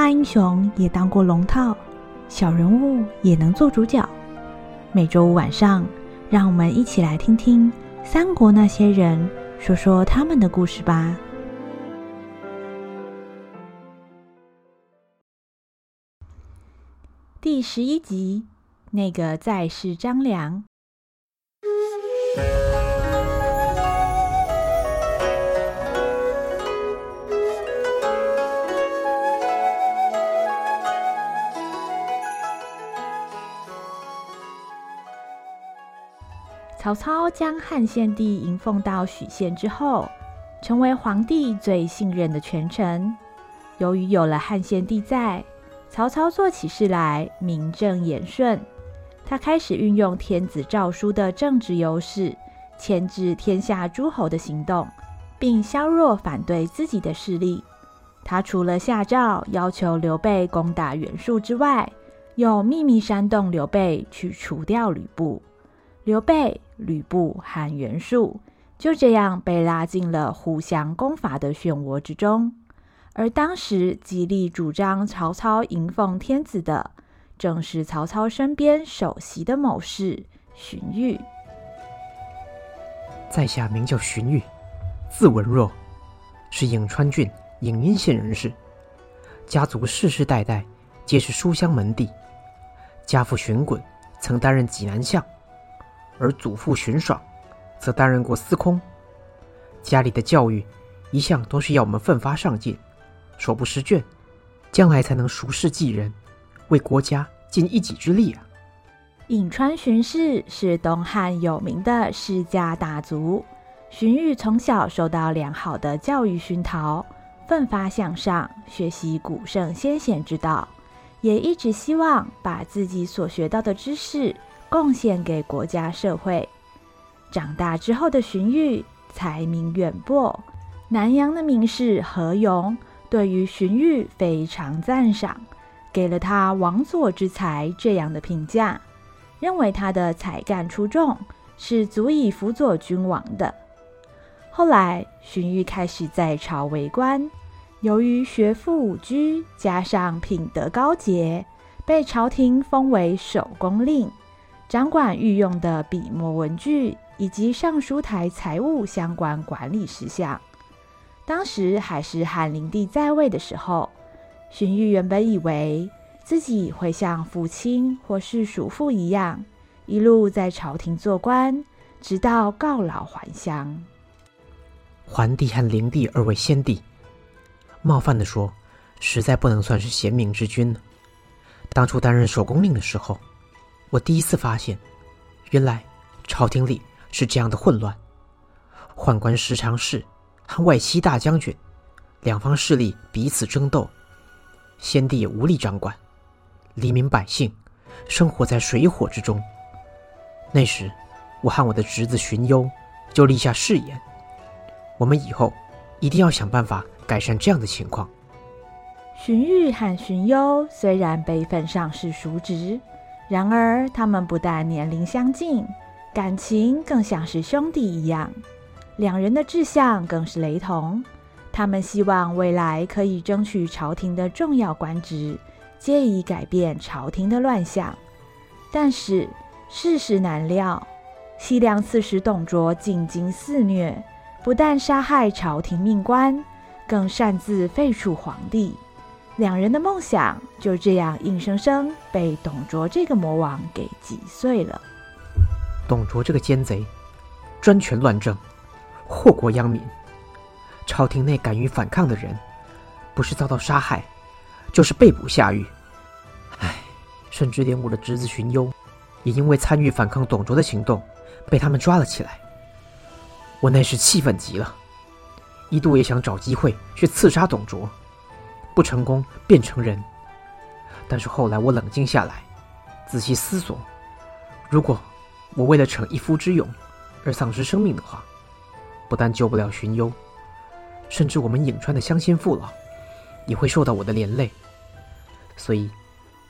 大英雄也当过龙套，小人物也能做主角。每周五晚上，让我们一起来听听三国那些人说说他们的故事吧。第十一集，那个在世张良。曹操将汉献帝迎奉到许县之后，成为皇帝最信任的权臣。由于有了汉献帝在，曹操做起事来名正言顺。他开始运用天子诏书的政治优势，牵制天下诸侯的行动，并削弱反对自己的势力。他除了下诏要求刘备攻打袁术之外，又秘密煽动刘备去除掉吕布。刘备、吕布和袁术就这样被拉进了互相攻伐的漩涡之中。而当时极力主张曹操迎奉天子的，正是曹操身边首席的谋士荀彧。在下名叫荀彧，字文若，是颍川郡颍阴县人士，家族世世代代皆是书香门第。家父荀滚曾担任济南相。而祖父荀爽，则担任过司空。家里的教育一向都是要我们奋发上进，手不释卷，将来才能熟世继人，为国家尽一己之力啊！颍川荀氏是东汉有名的世家大族，荀彧从小受到良好的教育熏陶，奋发向上，学习古圣先贤之道，也一直希望把自己所学到的知识。贡献给国家社会。长大之后的荀彧才名远播，南阳的名士何勇对于荀彧非常赞赏，给了他“王佐之才”这样的评价，认为他的才干出众，是足以辅佐君王的。后来，荀彧开始在朝为官，由于学富五车，加上品德高洁，被朝廷封为守宫令。掌管御用的笔墨文具以及尚书台财务相关管理事项。当时还是汉灵帝在位的时候，荀彧原本以为自己会像父亲或是叔父一样，一路在朝廷做官，直到告老还乡。桓帝和灵帝二位先帝，冒犯地说，实在不能算是贤明之君。当初担任守宫令的时候。我第一次发现，原来朝廷里是这样的混乱。宦官十常侍和外戚大将军两方势力彼此争斗，先帝也无力掌管，黎民百姓生活在水火之中。那时，我和我的侄子荀攸就立下誓言：我们以后一定要想办法改善这样的情况。荀彧和荀攸虽然辈分上是叔侄。然而，他们不但年龄相近，感情更像是兄弟一样。两人的志向更是雷同。他们希望未来可以争取朝廷的重要官职，借以改变朝廷的乱象。但是世事难料，西凉刺史董卓进京肆虐，不但杀害朝廷命官，更擅自废黜皇帝。两人的梦想就这样硬生生被董卓这个魔王给击碎了。董卓这个奸贼，专权乱政，祸国殃民。朝廷内敢于反抗的人，不是遭到杀害，就是被捕下狱。唉，甚至连我的侄子荀攸，也因为参与反抗董卓的行动，被他们抓了起来。我那时气愤极了，一度也想找机会去刺杀董卓。不成功便成仁。但是后来我冷静下来，仔细思索，如果我为了逞一夫之勇而丧失生命的话，不但救不了荀攸，甚至我们颍川的乡亲父老也会受到我的连累。所以，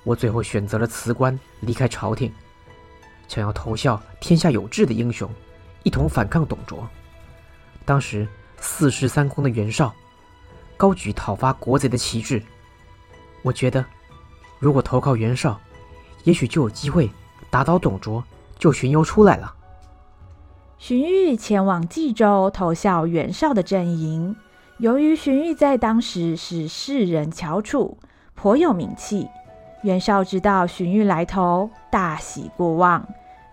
我最后选择了辞官，离开朝廷，想要投效天下有志的英雄，一同反抗董卓。当时四世三公的袁绍。高举讨伐国贼的旗帜，我觉得，如果投靠袁绍，也许就有机会打倒董卓，救荀攸出来了。荀彧前往冀州投效袁绍的阵营。由于荀彧在当时是世人翘楚，颇有名气，袁绍知道荀彧来投，大喜过望，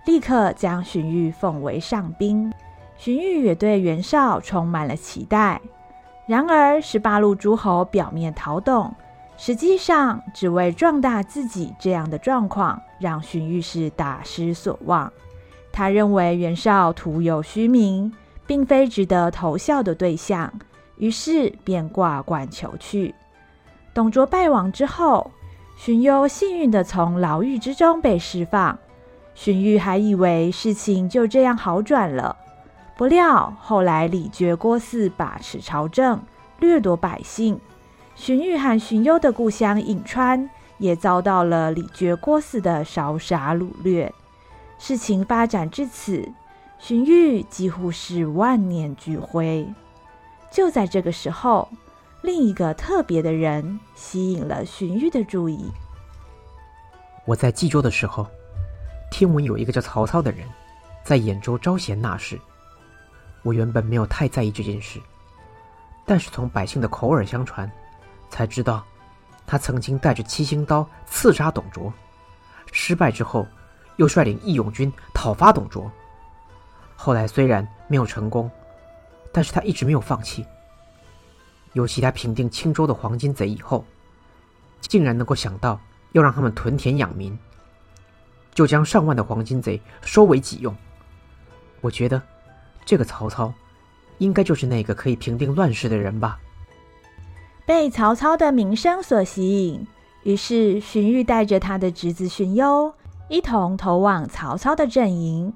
立刻将荀彧奉为上宾。荀彧也对袁绍充满了期待。然而，十八路诸侯表面讨董，实际上只为壮大自己，这样的状况让荀彧是大失所望。他认为袁绍徒有虚名，并非值得投效的对象。于是便挂冠求去。董卓败亡之后，荀攸幸运地从牢狱之中被释放。荀彧还以为事情就这样好转了，不料后来李傕郭汜把持朝政，掠夺百姓。荀彧和荀攸的故乡颍川也遭到了李傕郭汜的烧杀掳掠。事情发展至此，荀彧几乎是万念俱灰。就在这个时候，另一个特别的人吸引了荀彧的注意。我在冀州的时候，听闻有一个叫曹操的人，在兖州招贤纳士。我原本没有太在意这件事，但是从百姓的口耳相传，才知道他曾经带着七星刀刺杀董卓，失败之后，又率领义勇军讨伐董卓。后来虽然没有成功。但是他一直没有放弃，尤其他平定青州的黄巾贼以后，竟然能够想到要让他们屯田养民，就将上万的黄巾贼收为己用。我觉得，这个曹操，应该就是那个可以平定乱世的人吧。被曹操的名声所吸引，于是荀彧带着他的侄子荀攸，一同投往曹操的阵营。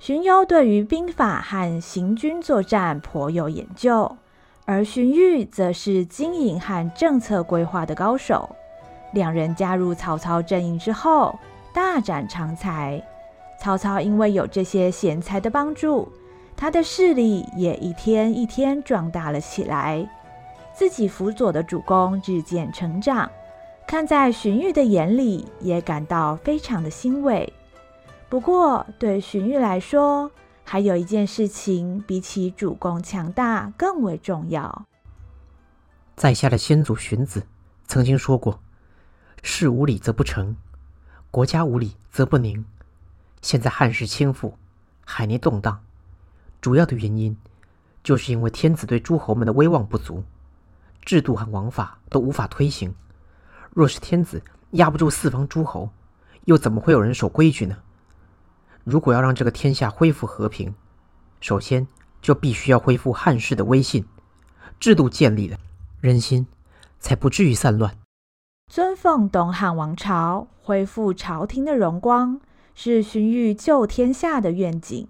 荀攸对于兵法和行军作战颇有研究，而荀彧则是经营和政策规划的高手。两人加入曹操阵营之后，大展长才。曹操因为有这些贤才的帮助，他的势力也一天一天壮大了起来，自己辅佐的主公日渐成长，看在荀彧的眼里，也感到非常的欣慰。不过，对荀彧来说，还有一件事情比起主公强大更为重要。在下的先祖荀子曾经说过：“事无礼则不成，国家无礼则不宁。”现在汉室倾覆，海内动荡，主要的原因就是因为天子对诸侯们的威望不足，制度和王法都无法推行。若是天子压不住四方诸侯，又怎么会有人守规矩呢？如果要让这个天下恢复和平，首先就必须要恢复汉室的威信，制度建立了，人心才不至于散乱。尊奉东汉王朝，恢复朝廷的荣光，是荀彧救天下的愿景。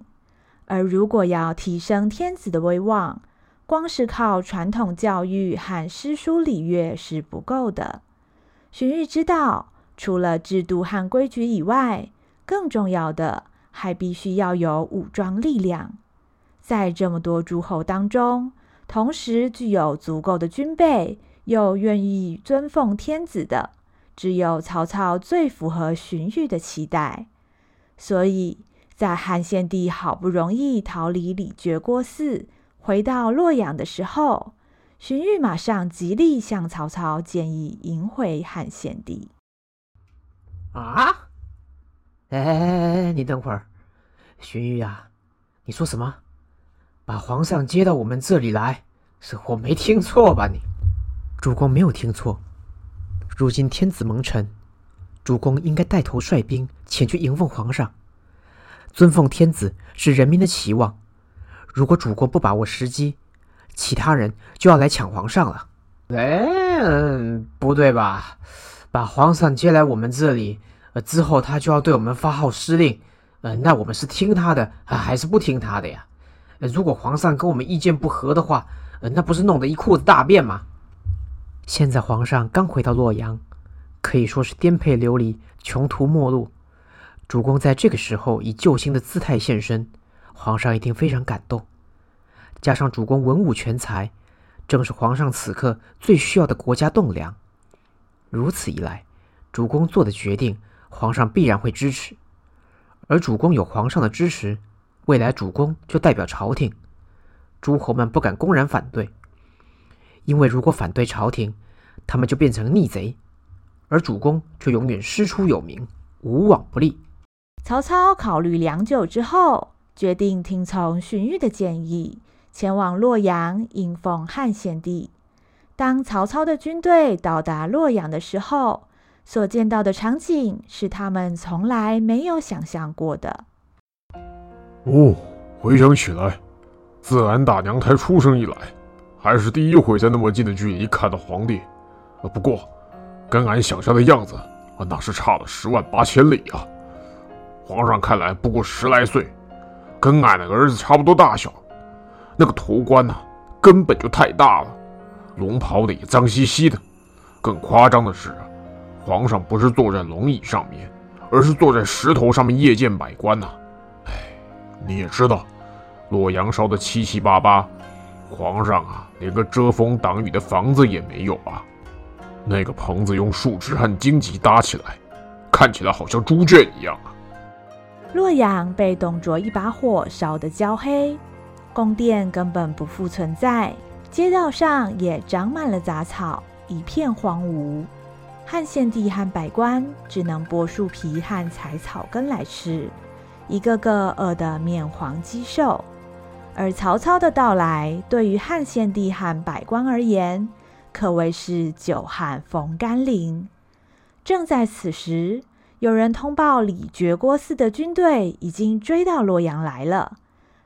而如果要提升天子的威望，光是靠传统教育和诗书礼乐是不够的。荀彧知道，除了制度和规矩以外，更重要的。还必须要有武装力量，在这么多诸侯当中，同时具有足够的军备，又愿意尊奉天子的，只有曹操最符合荀彧的期待。所以在汉献帝好不容易逃离李傕郭汜，回到洛阳的时候，荀彧马上极力向曹操建议迎回汉献帝。啊？哎哎哎！你等会儿，荀彧啊，你说什么？把皇上接到我们这里来？是我没听错吧？你，主公没有听错。如今天子蒙尘，主公应该带头率兵前去迎奉皇上。尊奉天子是人民的期望，如果主公不把握时机，其他人就要来抢皇上了。哎，嗯，不对吧？把皇上接来我们这里。呃，之后他就要对我们发号施令，呃，那我们是听他的，啊，还是不听他的呀？呃，如果皇上跟我们意见不合的话，呃，那不是弄得一裤子大便吗？现在皇上刚回到洛阳，可以说是颠沛流离、穷途末路。主公在这个时候以救星的姿态现身，皇上一定非常感动。加上主公文武全才，正是皇上此刻最需要的国家栋梁。如此一来，主公做的决定，皇上必然会支持。而主公有皇上的支持，未来主公就代表朝廷，诸侯们不敢公然反对，因为如果反对朝廷，他们就变成逆贼，而主公就永远师出有名，无往不利。曹操考虑良久之后，决定听从荀彧的建议，前往洛阳迎奉汉献帝。当曹操的军队到达洛阳的时候，所见到的场景是他们从来没有想象过的。哦，回想起来，自俺大娘胎出生以来，还是第一回在那么近的距离看到皇帝。不过，跟俺想象的样子，啊，那是差了十万八千里啊！皇上看来不过十来岁，跟俺的儿子差不多大小。那个头冠呐，根本就太大了，龙袍的也脏兮兮的。更夸张的是。皇上不是坐在龙椅上面，而是坐在石头上面夜见百官呐、啊。哎，你也知道，洛阳烧得七七八八，皇上啊，连个遮风挡雨的房子也没有啊。那个棚子用树枝和荆棘搭起来，看起来好像猪圈一样。洛阳被董卓一把火烧得焦黑，宫殿根本不复存在，街道上也长满了杂草，一片荒芜。汉献帝和百官只能剥树皮和采草根来吃，一个个饿得面黄肌瘦。而曹操的到来，对于汉献帝和百官而言，可谓是久旱逢甘霖。正在此时，有人通报李傕郭汜的军队已经追到洛阳来了。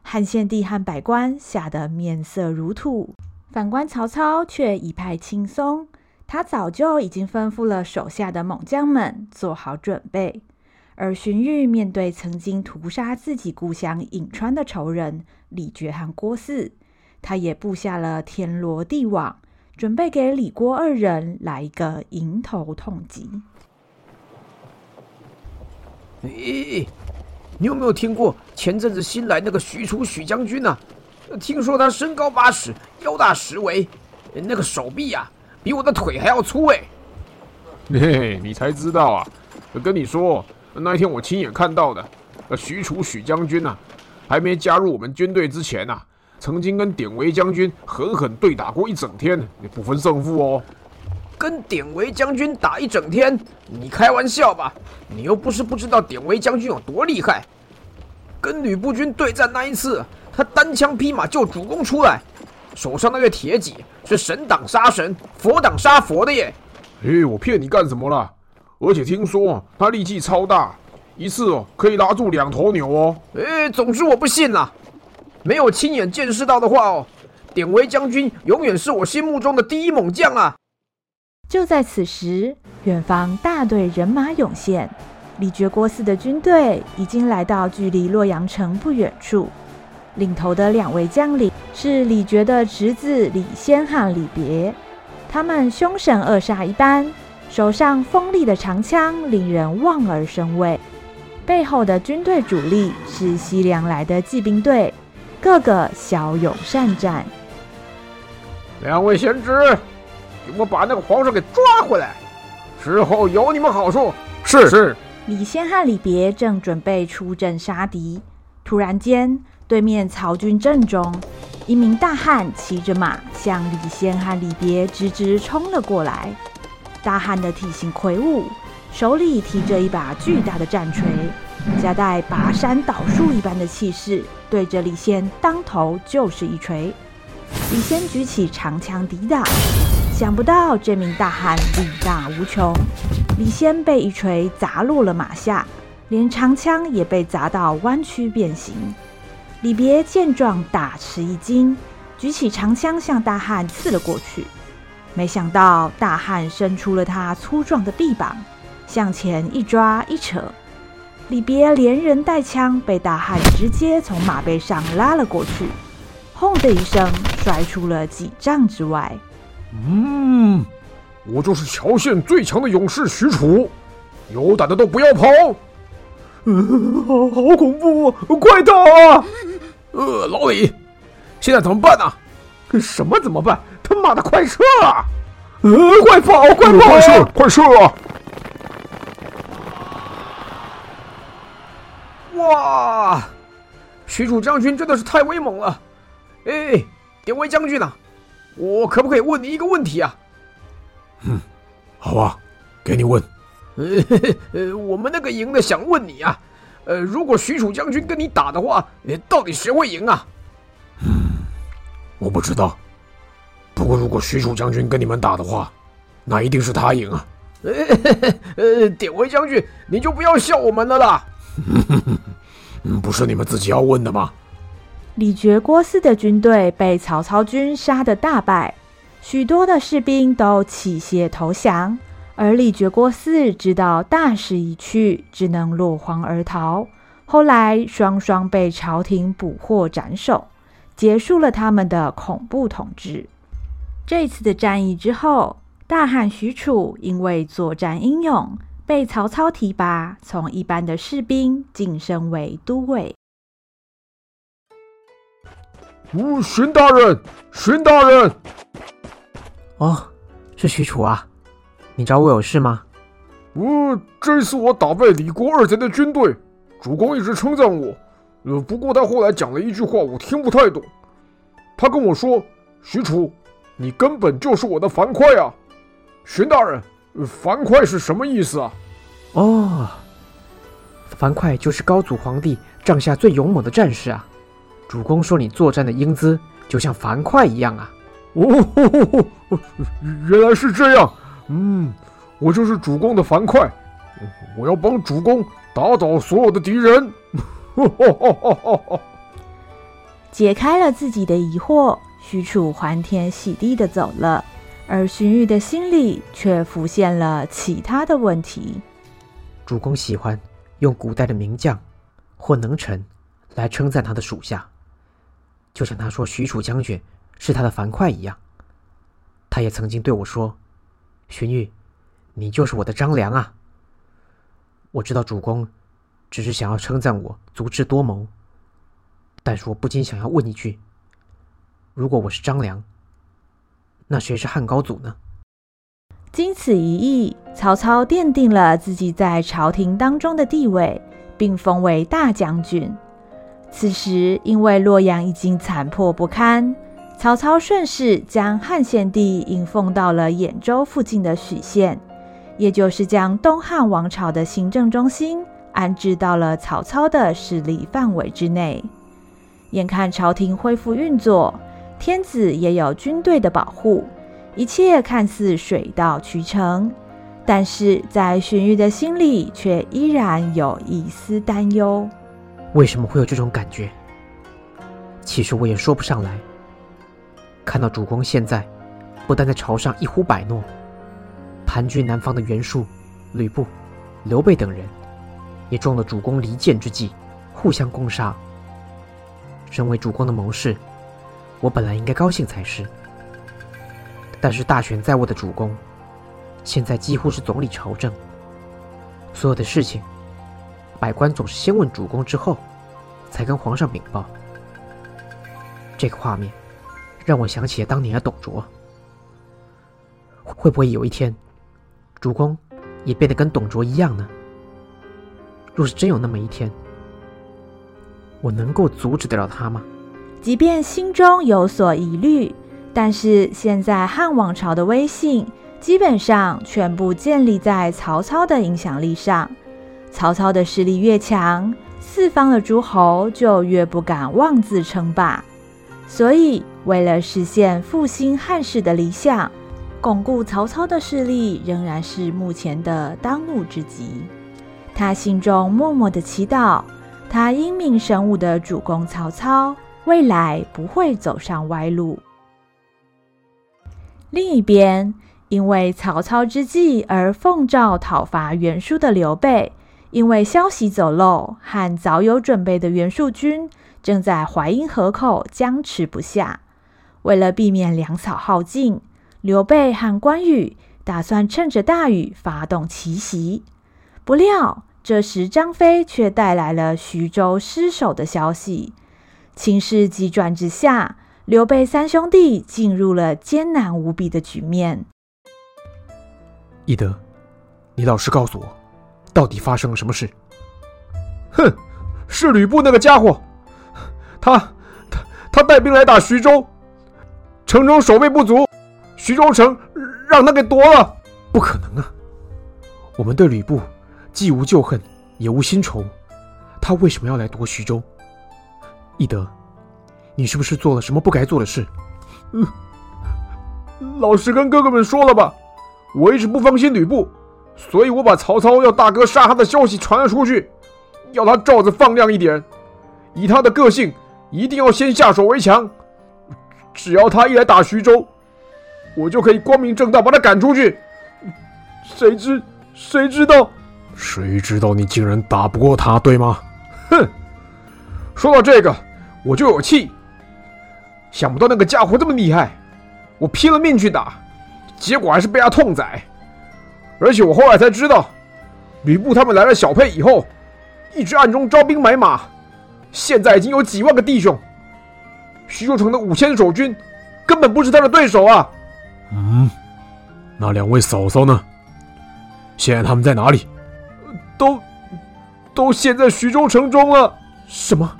汉献帝和百官吓得面色如土，反观曹操却一派轻松。他早就已经吩咐了手下的猛将们做好准备，而荀彧面对曾经屠杀自己故乡颍川的仇人李傕和郭汜，他也布下了天罗地网，准备给李郭二人来一个迎头痛击。咦，你有没有听过前阵子新来那个许褚许将军呢、听说他身高八尺，腰大十围，那个手臂呀、啊。比我的腿还要粗哎！嘿嘿，你才知道啊！跟你说，那一天我亲眼看到的，呃，许褚许将军呐，还没加入我们军队之前呐，曾经跟典韦将军狠狠对打过一整天，也不分胜负哦。跟典韦将军打一整天？你开玩笑吧？你又不是不知道典韦将军有多厉害。跟吕布军对战那一次，他单枪匹马救主公出来。手上那个铁戟是神挡杀神，佛挡杀佛的耶！哎，我骗你干什么啦？而且听说他力气超大，一次哦可以拉住两头牛哦。哎，总之我不信啦，没有亲眼见识到的话哦，典韦将军永远是我心目中的第一猛将啊！就在此时，远方大队人马涌现，李傕郭汜的军队已经来到距离洛阳城不远处。领头的两位将领是李傕的侄子李先汉李别，他们凶神恶煞一般，手上锋利的长枪令人望而生畏。背后的军队主力是西凉来的骑兵队，个个骁勇善战。两位贤侄，给我把那个皇上给抓回来，之后有你们好处。是是。李先和李别正准备出阵杀敌，突然间。对面曹军阵中，一名大汉骑着马向李先和李别直直冲了过来。大汉的体型魁梧，手里提着一把巨大的战锤，夹带拔山倒树一般的气势，对着李先当头就是一锤。李先举起长枪抵挡，想不到这名大汉力大无穷，李先被一锤砸落了马下，连长枪也被砸到弯曲变形。李别见状，大吃一惊，举起长枪向大汉刺了过去。没想到大汉伸出了他粗壮的臂膀，向前一抓一扯，李别连人带枪被大汉直接从马背上拉了过去，轰的一声摔出了几丈之外。嗯，我就是乔县最强的勇士许褚，有胆的都不要跑。嗯，好，好恐怖啊！快逃啊！呃，老李，现在怎么办呢？什么怎么办？他妈的，快撤啊！呃，快跑，快跑，快射，快射啊！哇，许褚将军真的是太威猛了！哎，典韦将军呐，我可不可以问你一个问题啊？嗯，好啊，给你问。呃，我们那个营的想问你啊，呃，如果许褚将军跟你打的话，到底谁会赢啊？嗯，我不知道。不过如果许褚将军跟你们打的话，那一定是他赢啊。呃，典韦将军，你就不要笑我们了啦。不是你们自己要问的吗？李傕郭汜的军队被曹操军杀得大败，许多的士兵都弃械投降，而李傕郭汜知道大势已去，只能落荒而逃。后来双双被朝廷捕获斩首，结束了他们的恐怖统治。这次的战役之后，大汉许褚因为作战英勇，被曹操提拔，从一般的士兵晋升为都尉。哦，荀大人，荀大人，哦，是许褚啊，你找我有事吗？哦，这次我打败李国二贼的军队，主公一直称赞我，呃，不过他后来讲了一句话，我听不太懂。他跟我说：“许褚，你根本就是我的樊哙啊！”荀大人。樊哙是什么意思啊？哦，樊哙就是高祖皇帝帐下最勇猛的战士啊！主公说你作战的英姿就像樊哙一样啊！哦吼吼吼，原来是这样。嗯，我就是主公的樊哙，我要帮主公打倒所有的敌人。呵呵呵呵呵，解开了自己的疑惑，许褚欢天喜地的走了。而荀彧的心里却浮现了其他的问题。主公喜欢用古代的名将或能臣来称赞他的属下，就像他说许褚将军是他的樊哙一样。他也曾经对我说：“荀彧，你就是我的张良啊。”我知道主公只是想要称赞我足智多谋，但是我不禁想要问一句：如果我是张良？那谁是汉高祖呢？经此一役，曹操奠定了自己在朝廷当中的地位，并封为大将军。此时，因为洛阳已经残破不堪，曹操顺势将汉献帝迎奉到了兖州附近的许县，也就是将东汉王朝的行政中心安置到了曹操的势力范围之内。眼看朝廷恢复运作。天子也有军队的保护，一切看似水到渠成，但是在荀彧的心里却依然有一丝担忧。为什么会有这种感觉？其实我也说不上来。看到主公现在不但在朝上一呼百诺，盘踞南方的袁术、吕布、刘备等人也中了主公离间之计，互相攻杀。身为主公的谋士。我本来应该高兴才是，但是大权在握的主公，现在几乎是总理朝政，所有的事情，百官总是先问主公之后，才跟皇上禀报。这个画面，让我想起了当年的董卓。会不会有一天，主公也变得跟董卓一样呢？若是真有那么一天，我能够阻止得了他吗？即便心中有所疑虑，但是现在汉王朝的威信基本上全部建立在曹操的影响力上。曹操的实力越强，四方的诸侯就越不敢妄自称霸。所以，为了实现复兴汉室的理想，巩固曹操的势力仍然是目前的当务之急。他心中默默的祈祷，他英明神武的主公曹操。未来不会走上歪路。另一边，因为曹操之计而奉诏讨伐袁术的刘备，因为消息走漏，和早有准备的袁术军正在淮阴河口僵持不下。为了避免粮草耗尽，刘备和关羽打算趁着大雨发动奇袭。不料，这时张飞却带来了徐州失守的消息。情势急转直下，刘备三兄弟进入了艰难无比的局面。翼德，你老实告诉我，到底发生了什么事？哼，是吕布那个家伙，他他他带兵来打徐州，城中守备不足，徐州城让他给夺了。不可能啊！我们对吕布既无旧恨，也无新仇，他为什么要来夺徐州？翼德，你是不是做了什么不该做的事？嗯，老实跟哥哥们说了吧，我一直不放心吕布，所以我把曹操要大哥杀他的消息传了出去，要他罩子放亮一点，以他的个性，一定要先下手为强。只要他一来打徐州，我就可以光明正大把他赶出去。谁知谁知道？谁知道你竟然打不过他，对吗？哼！说到这个，我就有气。想不到那个家伙这么厉害，我拼了命去打，结果还是被他痛宰。而且我后来才知道，吕布他们来了小沛以后，一直暗中招兵买马，现在已经有几万个弟兄。徐州城的五千守军根本不是他的对手啊！嗯，那两位嫂嫂呢？现在他们在哪里？都，都陷在徐州城中了。什么？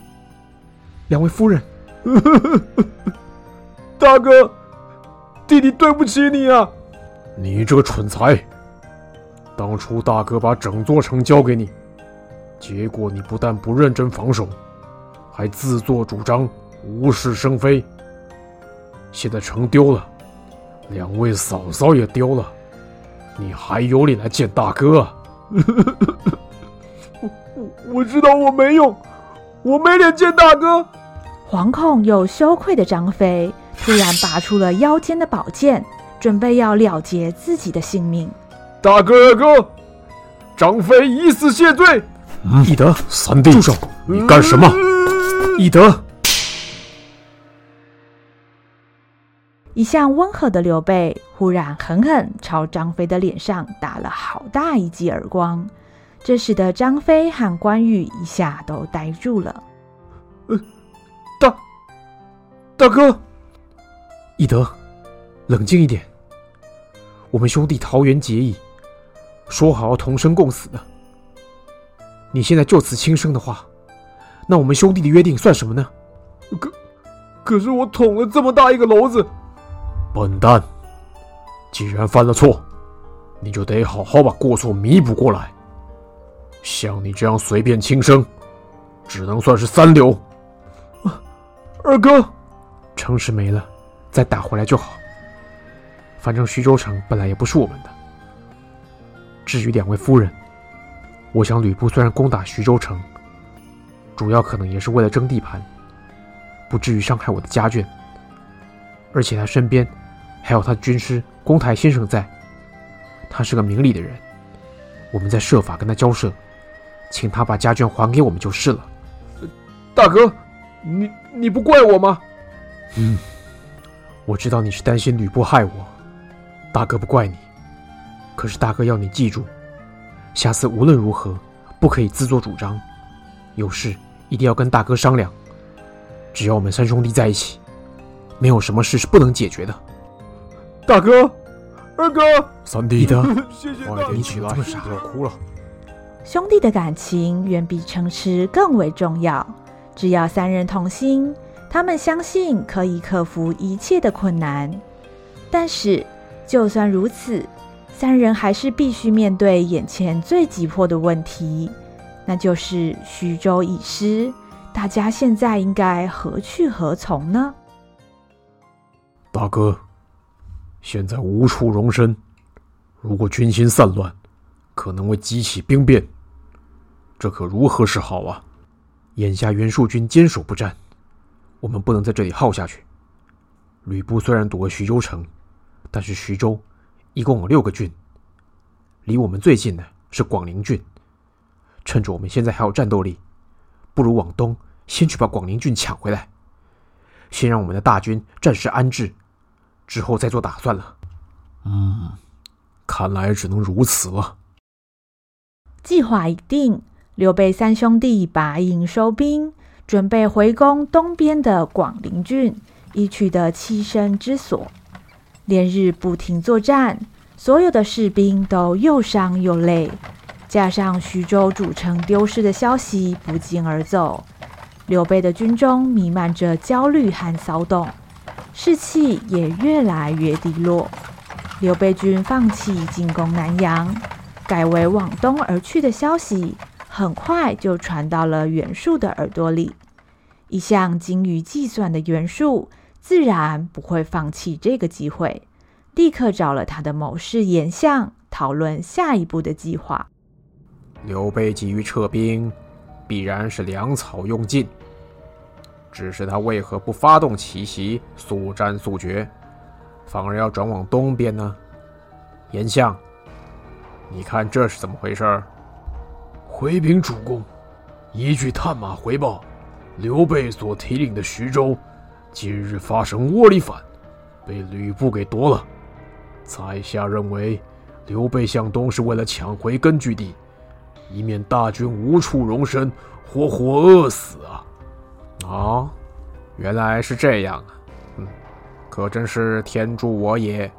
两位夫人？大哥，弟弟对不起你啊！你这个蠢材！当初大哥把整座城交给你，结果你不但不认真防守，还自作主张，无事生非。现在城丢了，两位嫂嫂也丢了，你还有脸来见大哥啊？我我知道我没用，我没脸见大哥。惶恐又羞愧的张飞突然拔出了腰间的宝剑，准备要了结自己的性命。大哥，二哥，张飞以死谢罪。嗯，翼德，三弟，住手！你干什么？翼德。一向温和的刘备忽然狠狠朝张飞的脸上打了好大一记耳光，这使得张飞和关羽一下都呆住了。呃大大哥，翼德，冷静一点。我们兄弟桃园结义，说好要同生共死的。你现在就此轻生的话，那我们兄弟的约定算什么呢？可可是我捅了这么大一个篓子。笨蛋，既然犯了错，你就得好好把过错弥补过来。像你这样随便轻生，只能算是三流。二哥，城池没了，再打回来就好。反正徐州城本来也不是我们的。至于两位夫人，我想吕布虽然攻打徐州城，主要可能也是为了争地盘，不至于伤害我的家眷。而且他身边还有他的军师公台先生在，他是个明理的人，我们在设法跟他交涉，请他把家眷还给我们就是了。大哥。你你不怪我吗？嗯，我知道你是担心吕布害我，大哥不怪你。可是大哥要你记住，下次无论如何不可以自作主张，有事一定要跟大哥商量。只要我们三兄弟在一起，没有什么事是不能解决的。大哥，二哥，三弟的，谢谢大哥，你起来，不要哭了。兄弟的感情远比城池更为重要。只要三人同心，他们相信可以克服一切的困难。但是，就算如此，三人还是必须面对眼前最急迫的问题，那就是徐州已失，大家现在应该何去何从呢？大哥，现在无处容身，如果军心散乱，可能会激起兵变，这可如何是好啊？眼下袁术军坚守不战，我们不能在这里耗下去。吕布虽然夺了徐州城，但是徐州一共有六个郡，离我们最近的是广陵郡。趁着我们现在还有战斗力，不如往东先去把广陵郡抢回来，先让我们的大军暂时安置，之后再做打算了。嗯，看来只能如此了。计划已定。刘备三兄弟拔营收兵，准备回攻东边的广陵郡，以取得栖身之所。连日不停作战，所有的士兵都又伤又累，加上徐州主城丢失的消息不胫而走，刘备的军中弥漫着焦虑和骚动，士气也越来越低落。刘备军放弃进攻南阳，改为往东而去的消息，很快就传到了袁术的耳朵里。一向精于计算的袁术，自然不会放弃这个机会，立刻找了他的谋士严相讨论下一步的计划。刘备急于撤兵，必然是粮草用尽，只是他为何不发动奇袭，速战速决？反而要转往东边呢？严相，你看这是怎么回事？回禀主公，依据探马回报，刘备所提领的徐州，今日发生窝里反，被吕布给夺了。在下认为，刘备向东是为了抢回根据地，以免大军无处容身，活活饿死啊！哦，原来是这样啊！可真是天助我也！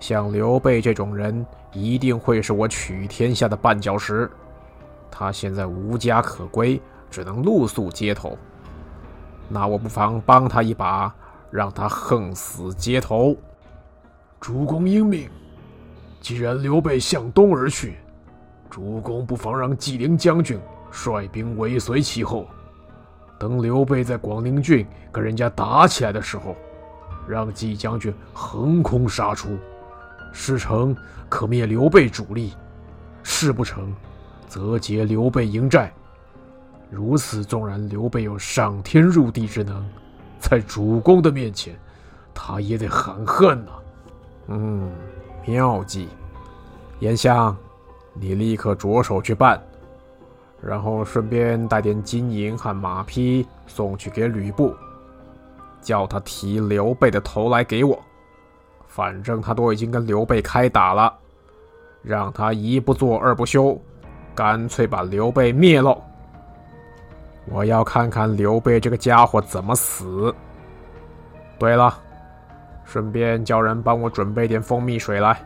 像刘备这种人，一定会是我取天下的绊脚石。他现在无家可归，只能露宿街头。那我不妨帮他一把，让他横死街头。主公英明。既然刘备向东而去，主公不妨让纪灵将军率兵尾随其后。等刘备在广陵郡跟人家打起来的时候，让纪将军横空杀出，事成可灭刘备主力；事不成，则劫刘备营寨。如此，纵然刘备有上天入地之能，在主公的面前，他也得含恨呐、嗯，妙计，严相，你立刻着手去办，然后顺便带点金银和马匹送去给吕布。叫他提刘备的头来给我，反正他都已经跟刘备开打了，让他一不做二不休，干脆把刘备灭了。我要看看刘备这个家伙怎么死。对了，顺便叫人帮我准备点蜂蜜水来，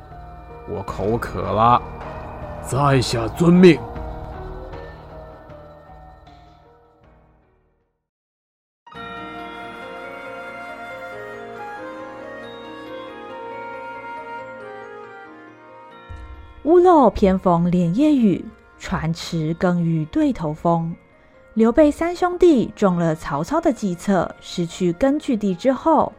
我口渴了。在下遵命。屋漏偏逢连夜雨，船迟更遇对头风。刘备三兄弟中了曹操的计策，失去根据地之后，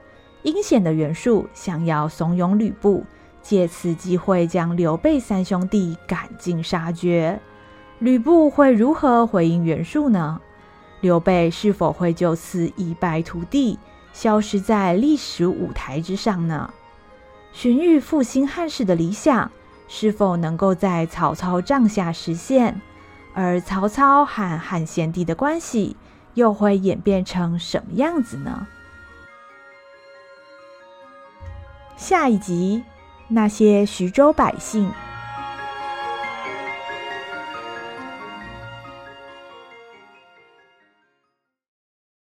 阴险的袁术想要怂恿吕布，借此机会将刘备三兄弟赶尽杀绝。吕布会如何回应袁术呢？刘备是否会就此一败涂地，消失在历史舞台之上呢？荀彧复兴汉室的理想，是否能够在曹操帐下实现？而曹操和汉献帝的关系又会演变成什么样子呢？下一集，那些徐州百姓